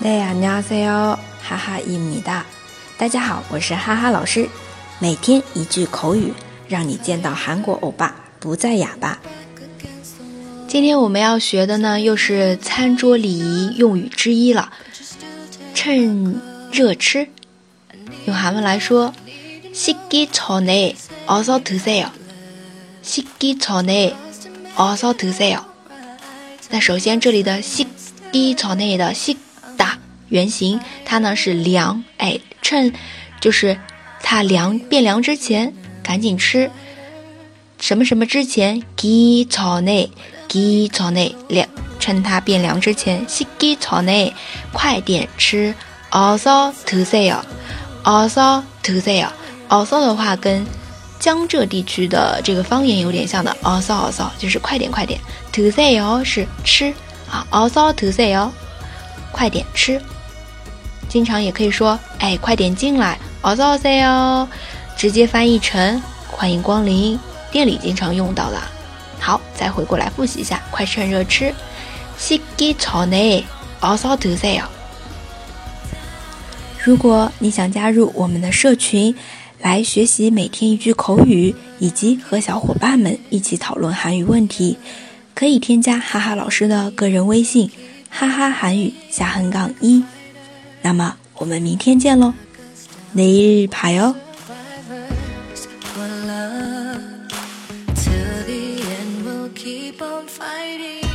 네 안녕하세요， 哈哈伊米哒。大家好，我是哈哈老师。每天一句口语，让你见到韩国欧巴不再哑巴。今天我们要学的呢，又是餐桌礼仪用语之一了。趁热吃，用韩文来说，식기전에어서드세 요。 식기전에어서드세 요。 那首先这里的식기전에的식 原型，它呢是凉，哎，趁，就是它凉，变凉之前赶紧吃。什么什么之前，鸡草内，鸡草内凉，趁它变凉之前，吸鸡草内，快点吃，also to say。also to also 的话跟江浙地区的这个方言有点像的，also also 就是快点快点，to 哟是吃，啊，also to 快点吃。经常也可以说，哎，快点进来，어서오세 요， 直接翻译成欢迎光临。店里经常用到的。好，再回过来复习一下，快趁热吃。식기전에어서드세 요。 如果你想加入我们的社群，来学习每天一句口语，以及和小伙伴们一起讨论韩语问题，可以添加哈哈老师的个人微信：哈哈韩语下横杠一。 那么我们明天见喽，那一日牌哦。Keep on fighting